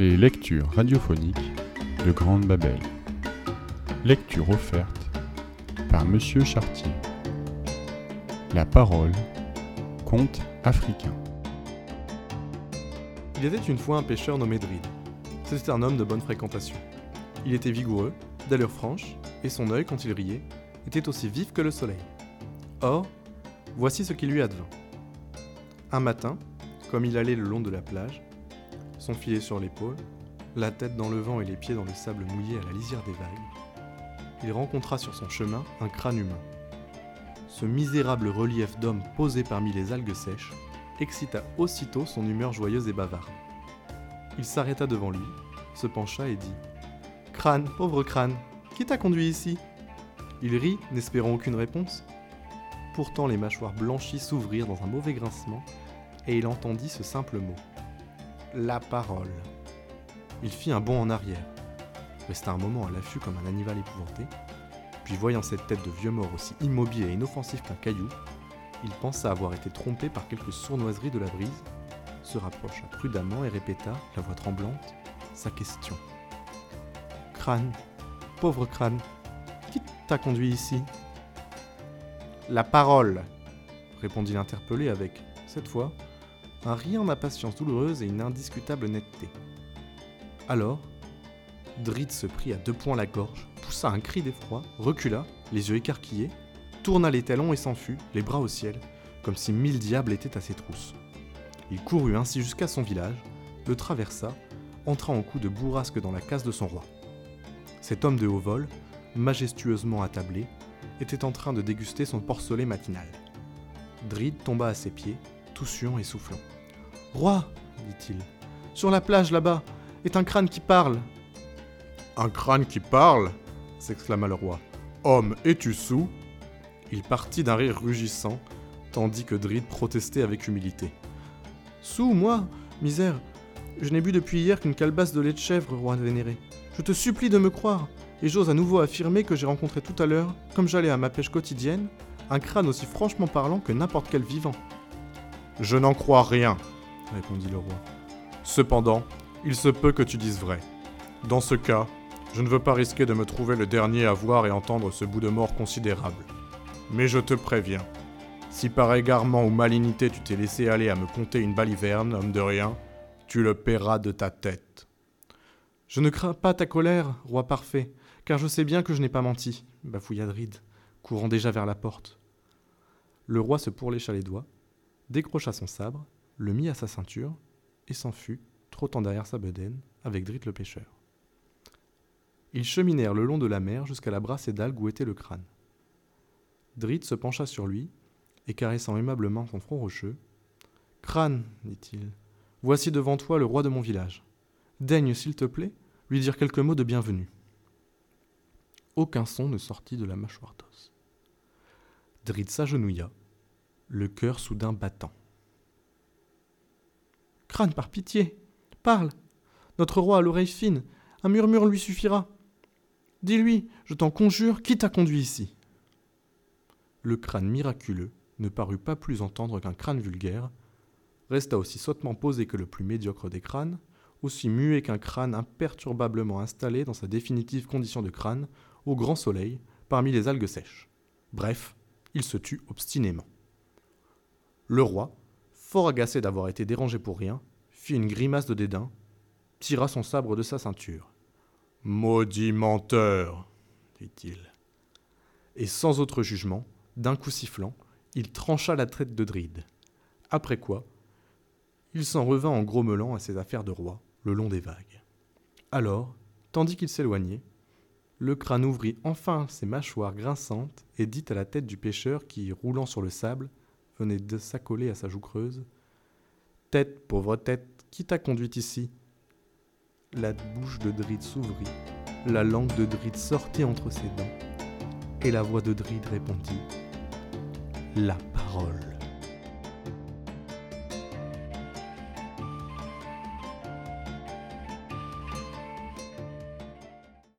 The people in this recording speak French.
Les lectures radiophoniques de Grande Babel. Lecture offerte par Monsieur Chartier. La parole, conte africain. Il était une fois un pêcheur nommé Dride. C'était un homme de bonne fréquentation. Il était vigoureux, d'allure franche, et son œil, quand il riait, était aussi vif que le soleil. Or, voici ce qui lui advint. Un matin, comme il allait le long de la plage, son filet sur l'épaule, la tête dans le vent et les pieds dans le sable mouillé à la lisière des vagues, il rencontra sur son chemin un crâne humain. Ce misérable relief d'homme posé parmi les algues sèches excita aussitôt son humeur joyeuse et bavarde. Il s'arrêta devant lui, se pencha et dit Crâne, pauvre crâne, qui t'a conduit ici? Il rit, n'espérant aucune réponse. Pourtant les mâchoires blanchies s'ouvrirent dans un mauvais grincement, et il entendit ce simple mot la parole. Il fit un bond en arrière, resta un moment à l'affût comme un animal épouvanté, puis voyant cette tête de vieux mort aussi immobile et inoffensif qu'un caillou, il pensa avoir été trompé par quelque sournoiserie de la brise, se rapprocha prudemment et répéta, la voix tremblante, sa question. Crâne, pauvre crâne, conduit ici La parole, répondit l'interpellé avec, cette fois, un rien d'impatience douloureuse et une indiscutable netteté. Alors, Drid se prit à deux poings la gorge, poussa un cri d'effroi, recula, les yeux écarquillés, tourna les talons et s'enfuit, les bras au ciel, comme si mille diables étaient à ses trousses. Il courut ainsi jusqu'à son village, le traversa, entra en coup de bourrasque dans la case de son roi. Cet homme de haut vol, majestueusement attablé, était en train de déguster son porcelet matinal. Drid tomba à ses pieds, toussuant et soufflant. Roi, dit-il, sur la plage là-bas est un crâne qui parle. Un crâne qui parle s'exclama le roi. Homme, es-tu sous? Il partit d'un rire rugissant, tandis que Drid protestait avec humilité. Sous, moi Misère Je n'ai bu depuis hier qu'une calebasse de lait de chèvre, roi vénéré. Je te supplie de me croire, et j'ose à nouveau affirmer que j'ai rencontré tout à l'heure, comme j'allais à ma pêche quotidienne, un crâne aussi franchement parlant que n'importe quel vivant. Je n'en crois rien, répondit le roi. Cependant, il se peut que tu dises vrai. Dans ce cas, je ne veux pas risquer de me trouver le dernier à voir et entendre ce bout de mort considérable. Mais je te préviens, si par égarement ou malignité tu t'es laissé aller à me conter une baliverne, homme de rien, tu le paieras de ta tête. Je ne crains pas ta colère, roi parfait, car je sais bien que je n'ai pas menti, bafouilla Drid, courant déjà vers la porte. Le roi se pourlécha les doigts, décrocha son sabre, le mit à sa ceinture, et s'en fut, trottant derrière sa bedaine, avec Drit le pêcheur. Ils cheminèrent le long de la mer jusqu'à la brassée d'algues où était le crâne. Drit se pencha sur lui, et caressant aimablement son front rocheux, Crâne, dit-il, voici devant toi le roi de mon village. Daigne, s'il te plaît, lui dire quelques mots de bienvenue. Aucun son ne sortit de la mâchoire d'os. Drit s'agenouilla, le cœur soudain battant. Crâne, par pitié, parle. Notre roi a l'oreille fine, un murmure lui suffira. Dis-lui, je t'en conjure, qui t'a conduit ici? Le crâne miraculeux ne parut pas plus entendre qu'un crâne vulgaire, resta aussi sottement posé que le plus médiocre des crânes, aussi muet qu'un crâne imperturbablement installé dans sa définitive condition de crâne, au grand soleil, parmi les algues sèches. Bref, il se tut obstinément. Le roi, fort agacé d'avoir été dérangé pour rien, fit une grimace de dédain, tira son sabre de sa ceinture. Maudit menteur, dit-il. Et sans autre jugement, d'un coup sifflant, il trancha la traite de Dride. Après quoi, il s'en revint en grommelant à ses affaires de roi, le long des vagues. Alors, tandis qu'il s'éloignait, le crâne ouvrit enfin ses mâchoires grinçantes et dit à la tête du pêcheur qui, roulant sur le sable, venait de s'accoler à sa joue creuse. Tête, pauvre tête, qui t'a conduite ici? La bouche de Drid s'ouvrit, la langue de Drid sortit entre ses dents, et la voix de Drid répondit La parole.